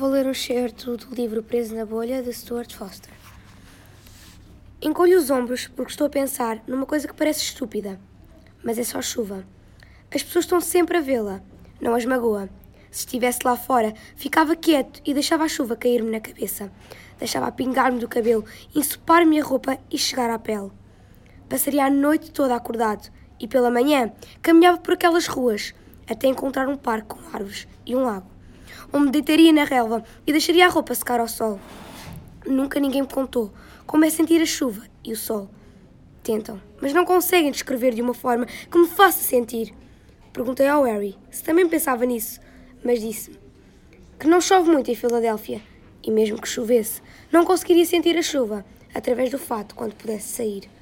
vou ler um certo do livro Preso na Bolha, de Stuart Foster. Encolho os ombros porque estou a pensar numa coisa que parece estúpida, mas é só chuva. As pessoas estão sempre a vê-la, não as magoa. Se estivesse lá fora, ficava quieto e deixava a chuva cair-me na cabeça. Deixava pingar-me do cabelo, ensopar-me a roupa e chegar à pele. Passaria a noite toda acordado e pela manhã caminhava por aquelas ruas até encontrar um parque com árvores e um lago onde me deitaria na relva e deixaria a roupa secar ao sol. Nunca ninguém me contou como é sentir a chuva e o sol. Tentam, mas não conseguem descrever de uma forma que me faça sentir. Perguntei ao Harry se também pensava nisso, mas disse-me que não chove muito em Filadélfia e mesmo que chovesse, não conseguiria sentir a chuva através do fato quando pudesse sair.